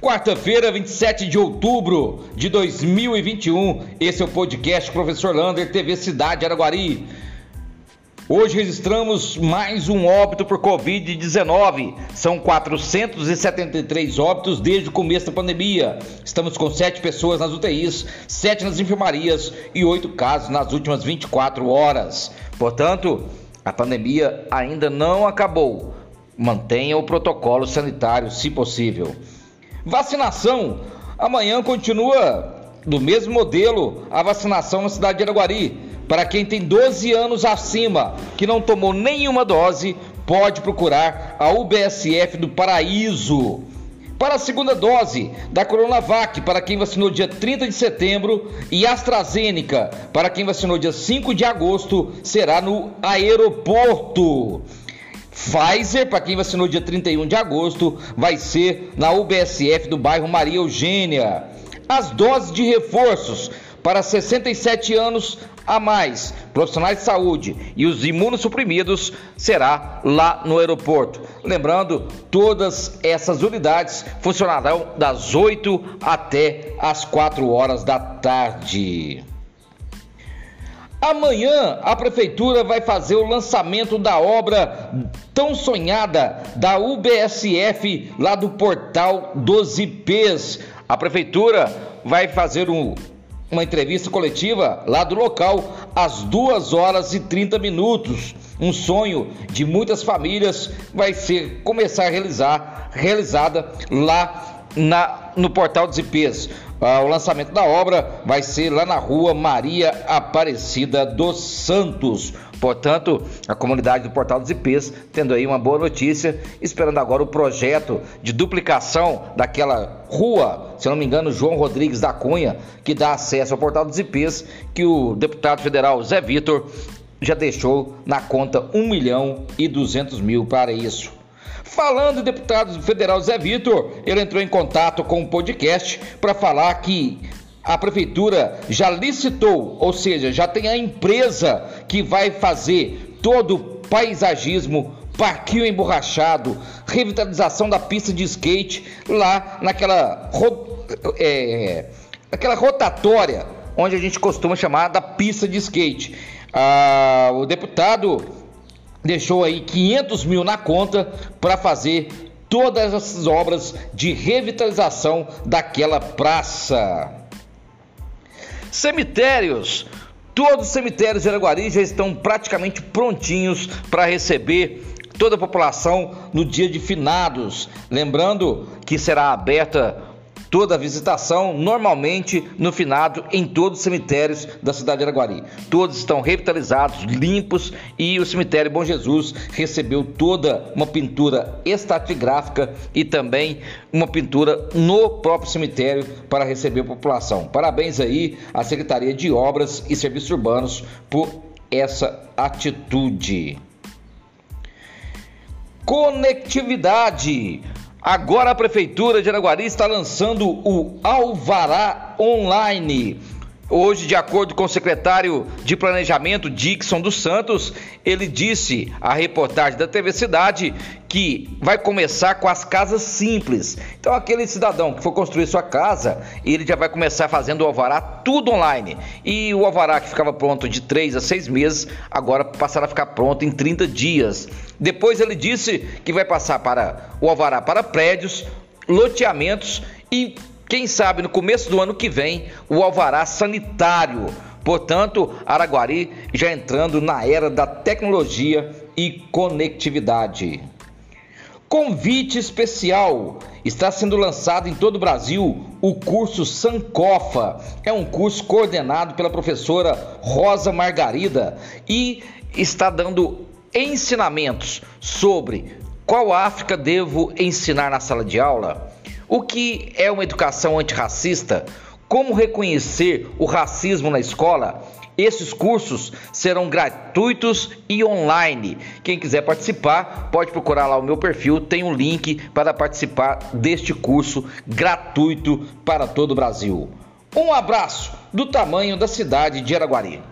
Quarta-feira, 27 de outubro de 2021. Esse é o podcast Professor Lander, TV Cidade Araguari. Hoje registramos mais um óbito por Covid-19. São 473 óbitos desde o começo da pandemia. Estamos com 7 pessoas nas UTIs, 7 nas enfermarias e 8 casos nas últimas 24 horas. Portanto, a pandemia ainda não acabou. Mantenha o protocolo sanitário, se possível. Vacinação. Amanhã continua do mesmo modelo a vacinação na cidade de Araguari. Para quem tem 12 anos acima que não tomou nenhuma dose, pode procurar a UBSF do Paraíso. Para a segunda dose da Coronavac, para quem vacinou dia 30 de setembro, e AstraZeneca, para quem vacinou dia 5 de agosto, será no aeroporto. Pfizer, para quem vacinou dia 31 de agosto, vai ser na UBSF do bairro Maria Eugênia. As doses de reforços para 67 anos a mais, profissionais de saúde e os imunossuprimidos será lá no aeroporto. Lembrando, todas essas unidades funcionarão das 8 até as 4 horas da tarde. Amanhã a prefeitura vai fazer o lançamento da obra tão sonhada da UBSF lá do portal dos IPs. A prefeitura vai fazer um, uma entrevista coletiva lá do local às 2 horas e 30 minutos. Um sonho de muitas famílias vai ser começar a realizar realizada lá na, no portal dos IPs. Ah, o lançamento da obra vai ser lá na rua Maria Aparecida dos Santos. Portanto, a comunidade do Portal dos IPs tendo aí uma boa notícia, esperando agora o projeto de duplicação daquela rua, se não me engano, João Rodrigues da Cunha, que dá acesso ao Portal dos IPs, que o deputado federal Zé Vitor já deixou na conta 1 milhão e 200 mil para isso. Falando deputado federal Zé Vitor, ele entrou em contato com o podcast para falar que a prefeitura já licitou, ou seja, já tem a empresa que vai fazer todo o paisagismo, parquinho emborrachado, revitalização da pista de skate lá naquela, é, naquela rotatória onde a gente costuma chamar da pista de skate. Ah, o deputado deixou aí 500 mil na conta para fazer todas essas obras de revitalização daquela praça. Cemitérios. Todos os cemitérios de Araguari já estão praticamente prontinhos para receber toda a população no dia de finados. Lembrando que será aberta toda a visitação normalmente no finado em todos os cemitérios da cidade de Araguari. Todos estão revitalizados, limpos e o cemitério Bom Jesus recebeu toda uma pintura estratigráfica e também uma pintura no próprio cemitério para receber a população. Parabéns aí à Secretaria de Obras e Serviços Urbanos por essa atitude. Conectividade. Agora a Prefeitura de Araguari está lançando o Alvará Online. Hoje, de acordo com o secretário de Planejamento Dixon dos Santos, ele disse à reportagem da TV Cidade que vai começar com as casas simples. Então, aquele cidadão que for construir sua casa, ele já vai começar fazendo o alvará tudo online. E o alvará que ficava pronto de 3 a 6 meses, agora passará a ficar pronto em 30 dias. Depois ele disse que vai passar para o alvará para prédios, loteamentos e quem sabe no começo do ano que vem, o alvará sanitário. Portanto, Araguari já entrando na era da tecnologia e conectividade. Convite especial. Está sendo lançado em todo o Brasil o curso Sancofa. É um curso coordenado pela professora Rosa Margarida e está dando ensinamentos sobre qual África devo ensinar na sala de aula, o que é uma educação antirracista? Como reconhecer o racismo na escola? Esses cursos serão gratuitos e online. Quem quiser participar, pode procurar lá o meu perfil, tem um link para participar deste curso gratuito para todo o Brasil. Um abraço do tamanho da cidade de Araguari.